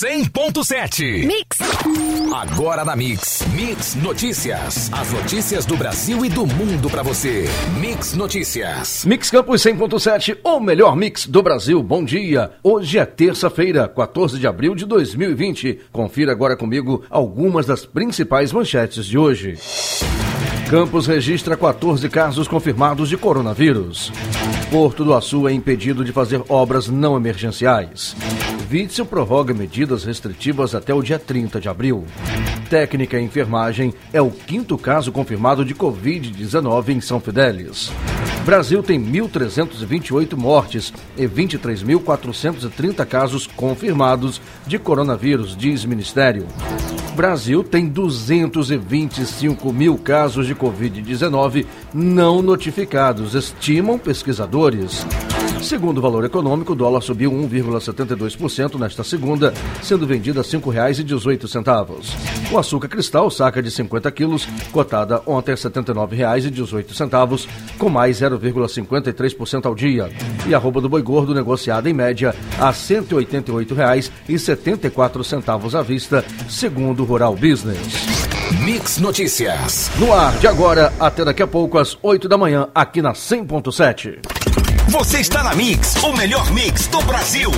100.7. Mix. Agora na Mix. Mix Notícias. As notícias do Brasil e do mundo para você. Mix Notícias. Mix Campus 100.7, o melhor mix do Brasil. Bom dia. Hoje é terça-feira, 14 de abril de 2020. Confira agora comigo algumas das principais manchetes de hoje. Campos registra 14 casos confirmados de coronavírus. Porto do Açu é impedido de fazer obras não emergenciais. Witzel prorroga medidas restritivas até o dia 30 de abril. Técnica em enfermagem é o quinto caso confirmado de Covid-19 em São Fidélis. Brasil tem 1.328 mortes e 23.430 casos confirmados de coronavírus, diz Ministério. Brasil tem 225 mil casos de Covid-19 não notificados, estimam pesquisadores. Segundo o valor econômico, o dólar subiu 1,72% nesta segunda, sendo vendido a R$ 5,18. O açúcar cristal, saca de 50 quilos, cotada ontem a R$ 79,18, com mais 0,53% ao dia. E a roupa do boi gordo, negociada em média a R$ 188,74 à vista, segundo o Rural Business. Mix Notícias. No ar de agora até daqui a pouco às 8 da manhã, aqui na 100.7. Você está na Mix, o melhor mix do Brasil.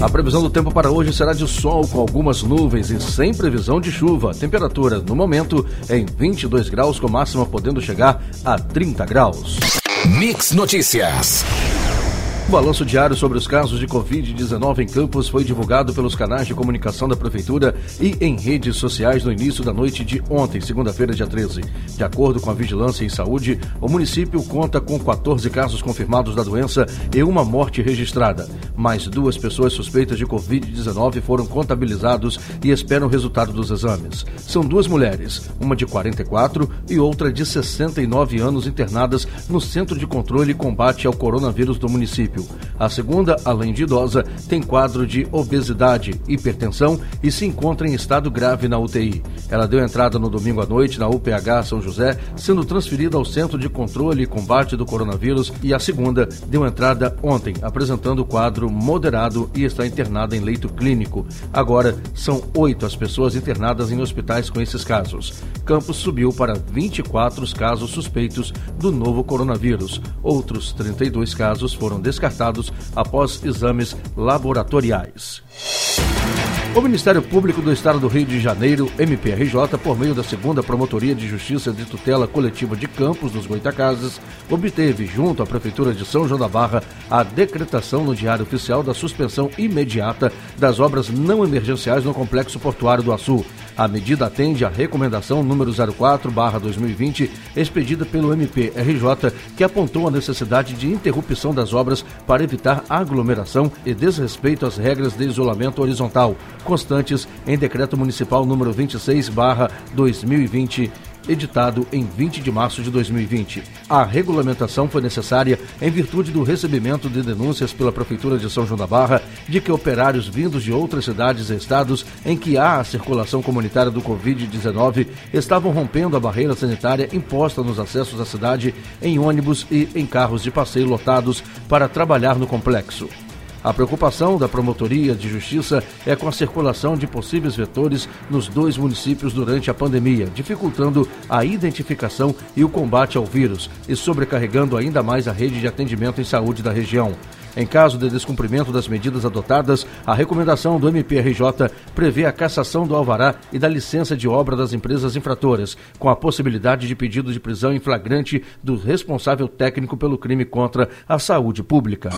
A previsão do tempo para hoje será de sol com algumas nuvens e sem previsão de chuva. Temperatura no momento é em 22 graus, com máxima podendo chegar a 30 graus. Mix Notícias. O balanço diário sobre os casos de Covid-19 em Campos foi divulgado pelos canais de comunicação da Prefeitura e em redes sociais no início da noite de ontem, segunda-feira, dia 13. De acordo com a Vigilância em Saúde, o município conta com 14 casos confirmados da doença e uma morte registrada. Mais duas pessoas suspeitas de Covid-19 foram contabilizados e esperam o resultado dos exames. São duas mulheres, uma de 44 e outra de 69 anos internadas no Centro de Controle e Combate ao Coronavírus do município. A segunda, além de idosa, tem quadro de obesidade, hipertensão e se encontra em estado grave na UTI. Ela deu entrada no domingo à noite na UPH São José, sendo transferida ao Centro de Controle e Combate do Coronavírus, e a segunda deu entrada ontem, apresentando quadro moderado e está internada em leito clínico. Agora, são oito as pessoas internadas em hospitais com esses casos. Campos subiu para 24 casos suspeitos do novo coronavírus. Outros 32 casos foram descartados após exames laboratoriais. O Ministério Público do Estado do Rio de Janeiro, MPRJ, por meio da segunda Promotoria de Justiça de Tutela Coletiva de Campos dos Goitacazes, obteve, junto à Prefeitura de São João da Barra, a decretação no Diário Oficial da suspensão imediata das obras não emergenciais no Complexo Portuário do Açu. A medida atende à recomendação número 04/2020, expedida pelo MPRJ, que apontou a necessidade de interrupção das obras para evitar aglomeração e desrespeito às regras de isolamento horizontal, constantes em decreto municipal número 26/2020 editado em 20 de março de 2020. A regulamentação foi necessária em virtude do recebimento de denúncias pela Prefeitura de São João da Barra de que operários vindos de outras cidades e estados em que há a circulação comunitária do Covid-19 estavam rompendo a barreira sanitária imposta nos acessos à cidade em ônibus e em carros de passeio lotados para trabalhar no complexo. A preocupação da Promotoria de Justiça é com a circulação de possíveis vetores nos dois municípios durante a pandemia, dificultando a identificação e o combate ao vírus e sobrecarregando ainda mais a rede de atendimento em saúde da região. Em caso de descumprimento das medidas adotadas, a recomendação do MPRJ prevê a cassação do alvará e da licença de obra das empresas infratoras, com a possibilidade de pedido de prisão em flagrante do responsável técnico pelo crime contra a saúde pública.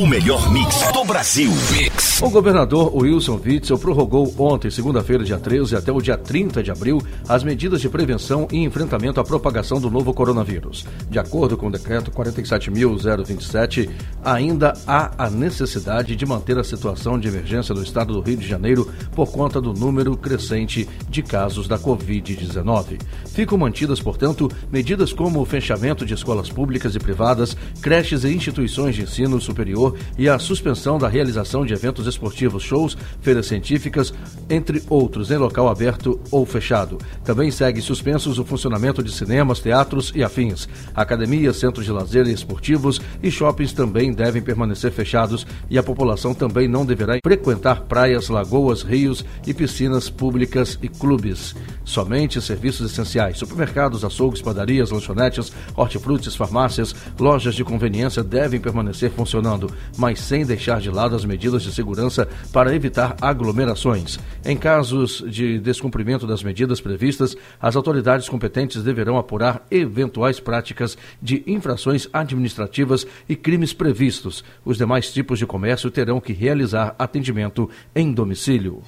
O melhor mix do Brasil. Mix. O governador Wilson Witzel prorrogou ontem, segunda-feira, dia 13, até o dia 30 de abril, as medidas de prevenção e enfrentamento à propagação do novo coronavírus. De acordo com o decreto 47.027, ainda há a necessidade de manter a situação de emergência do estado do Rio de Janeiro por conta do número crescente de casos da Covid-19. Ficam mantidas, portanto, medidas como o fechamento de escolas públicas e privadas, creches e instituições de ensino superior e a suspensão da realização de eventos esportivos, shows, feiras científicas, entre outros, em local aberto ou fechado. Também segue suspensos o funcionamento de cinemas, teatros e afins. Academias, centros de lazer e esportivos e shoppings também devem permanecer fechados e a população também não deverá frequentar praias, lagoas, rios e piscinas públicas e clubes. Somente serviços essenciais, supermercados, açougues, padarias, lanchonetes, hortifrutis, farmácias, lojas de conveniência devem permanecer funcionando, mas sem deixar de lado as medidas de segurança para evitar aglomerações. Em casos de descumprimento das medidas previstas, as autoridades competentes deverão apurar eventuais práticas de infrações administrativas e crimes previstos. Os demais tipos de comércio terão que realizar atendimento em domicílio.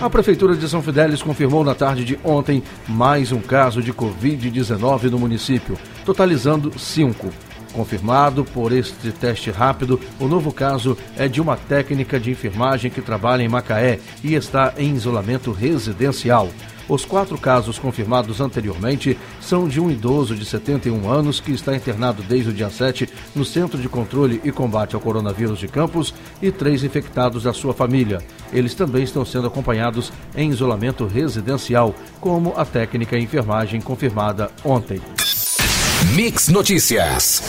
A Prefeitura de São Fidélis confirmou na tarde de ontem mais um caso de Covid-19 no município, totalizando cinco. Confirmado por este teste rápido, o novo caso é de uma técnica de enfermagem que trabalha em Macaé e está em isolamento residencial. Os quatro casos confirmados anteriormente são de um idoso de 71 anos que está internado desde o dia 7 no Centro de Controle e Combate ao Coronavírus de Campos e três infectados da sua família. Eles também estão sendo acompanhados em isolamento residencial, como a técnica enfermagem confirmada ontem. Mix Notícias.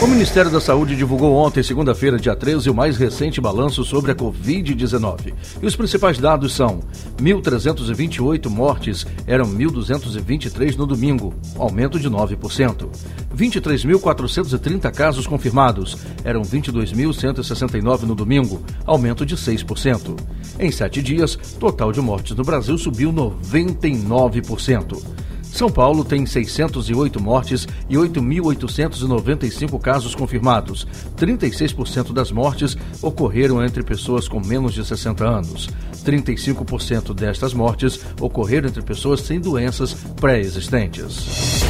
O Ministério da Saúde divulgou ontem, segunda-feira, dia 13, o mais recente balanço sobre a Covid-19. E os principais dados são: 1.328 mortes, eram 1.223 no domingo, aumento de 9%. 23.430 casos confirmados, eram 22.169 no domingo, aumento de 6%. Em sete dias, total de mortes no Brasil subiu 99%. São Paulo tem 608 mortes e 8.895 casos confirmados. 36% das mortes ocorreram entre pessoas com menos de 60 anos. 35% destas mortes ocorreram entre pessoas sem doenças pré-existentes.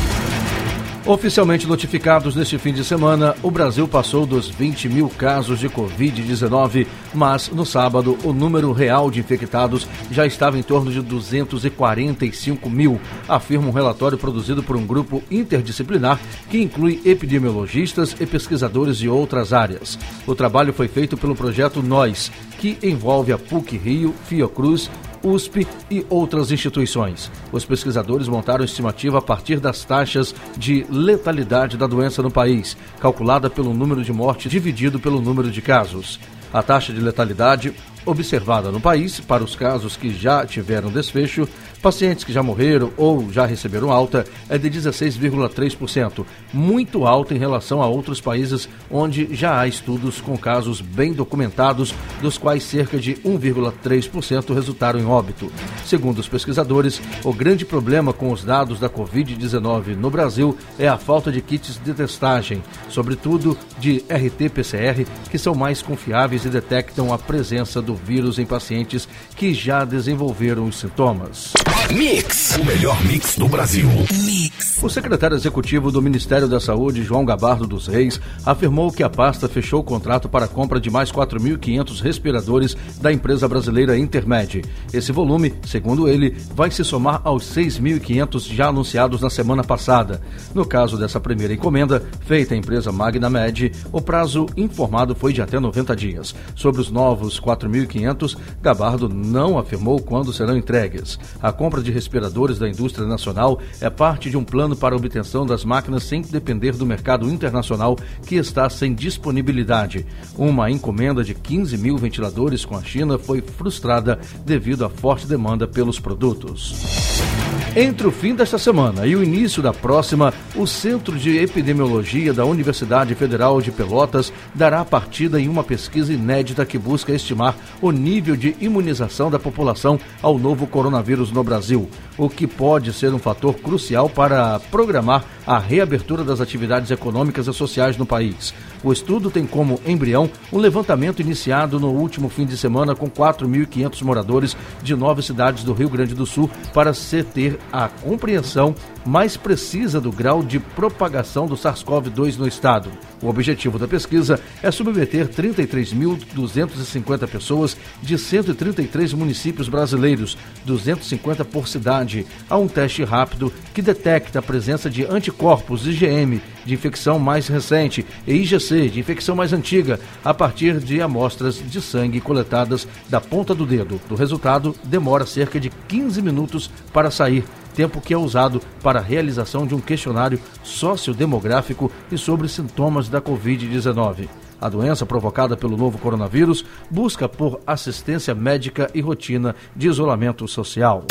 Oficialmente notificados neste fim de semana, o Brasil passou dos 20 mil casos de Covid-19, mas no sábado o número real de infectados já estava em torno de 245 mil, afirma um relatório produzido por um grupo interdisciplinar que inclui epidemiologistas e pesquisadores de outras áreas. O trabalho foi feito pelo projeto Nós, que envolve a PUC Rio, Fiocruz, USP e outras instituições. Os pesquisadores montaram estimativa a partir das taxas de letalidade da doença no país, calculada pelo número de mortes dividido pelo número de casos. A taxa de letalidade observada no país para os casos que já tiveram desfecho, pacientes que já morreram ou já receberam alta, é de 16,3%, muito alta em relação a outros países onde já há estudos com casos bem documentados, dos quais cerca de 1,3% resultaram em óbito. Segundo os pesquisadores, o grande problema com os dados da Covid-19 no Brasil é a falta de kits de testagem, sobretudo de RT-PCR, que são mais confiáveis e detectam a presença do do vírus em pacientes que já desenvolveram os sintomas. Mix, o melhor mix do Brasil. Mix. O secretário executivo do Ministério da Saúde, João Gabardo dos Reis, afirmou que a pasta fechou o contrato para a compra de mais 4.500 respiradores da empresa brasileira Intermed. Esse volume, segundo ele, vai se somar aos 6.500 já anunciados na semana passada. No caso dessa primeira encomenda, feita à empresa MagnaMed, o prazo informado foi de até 90 dias. Sobre os novos 4.000 1.500, Gabardo não afirmou quando serão entregues. A compra de respiradores da indústria nacional é parte de um plano para a obtenção das máquinas sem depender do mercado internacional que está sem disponibilidade. Uma encomenda de 15 mil ventiladores com a China foi frustrada devido à forte demanda pelos produtos. Entre o fim desta semana e o início da próxima, o Centro de Epidemiologia da Universidade Federal de Pelotas dará partida em uma pesquisa inédita que busca estimar o nível de imunização da população ao novo coronavírus no Brasil, o que pode ser um fator crucial para programar a reabertura das atividades econômicas e sociais no país. O estudo tem como embrião um levantamento iniciado no último fim de semana com 4.500 moradores de nove cidades do Rio Grande do Sul para se ter a compreensão mais precisa do grau de propagação do SARS-CoV-2 no estado. O objetivo da pesquisa é submeter 33.250 pessoas de 133 municípios brasileiros, 250 por cidade, a um teste rápido que detecta a presença de anticorpos IgM de infecção mais recente e IgC de infecção mais antiga a partir de amostras de sangue coletadas da ponta do dedo. O resultado demora cerca de 15 minutos para sair tempo que é usado para a realização de um questionário sociodemográfico e sobre sintomas da Covid-19. A doença provocada pelo novo coronavírus busca por assistência médica e rotina de isolamento social.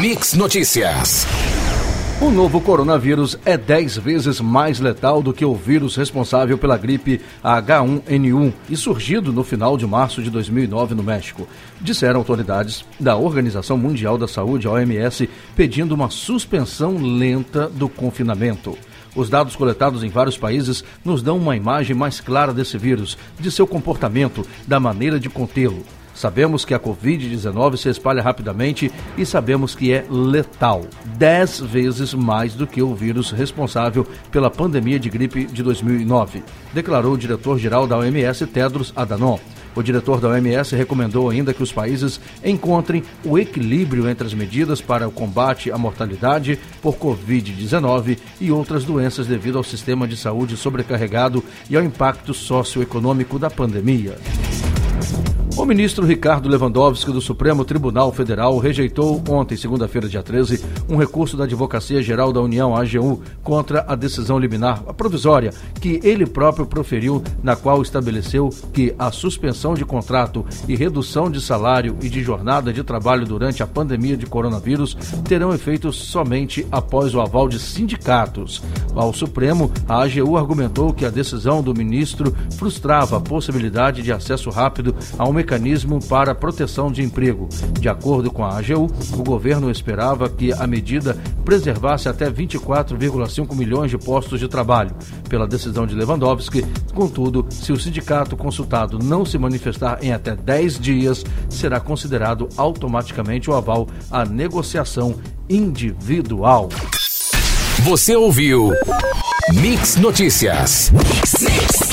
Mix Notícias. O novo coronavírus é 10 vezes mais letal do que o vírus responsável pela gripe H1N1 e surgido no final de março de 2009 no México, disseram autoridades da Organização Mundial da Saúde, OMS, pedindo uma suspensão lenta do confinamento. Os dados coletados em vários países nos dão uma imagem mais clara desse vírus, de seu comportamento, da maneira de contê-lo. Sabemos que a Covid-19 se espalha rapidamente e sabemos que é letal, dez vezes mais do que o vírus responsável pela pandemia de gripe de 2009, declarou o diretor-geral da OMS, Tedros Adhanom. O diretor da OMS recomendou ainda que os países encontrem o equilíbrio entre as medidas para o combate à mortalidade por Covid-19 e outras doenças devido ao sistema de saúde sobrecarregado e ao impacto socioeconômico da pandemia. O ministro Ricardo Lewandowski do Supremo Tribunal Federal rejeitou ontem, segunda-feira, dia 13, um recurso da Advocacia Geral da União, AGU, contra a decisão liminar a provisória que ele próprio proferiu, na qual estabeleceu que a suspensão de contrato e redução de salário e de jornada de trabalho durante a pandemia de coronavírus terão efeito somente após o aval de sindicatos. Ao Supremo, a AGU argumentou que a decisão do ministro frustrava a possibilidade de acesso rápido a um mecanismo para proteção de emprego. De acordo com a AGU, o governo esperava que a medida preservasse até 24,5 milhões de postos de trabalho. Pela decisão de Lewandowski, contudo, se o sindicato consultado não se manifestar em até 10 dias, será considerado automaticamente o aval à negociação individual. Você ouviu Mix Notícias. Mix, mix.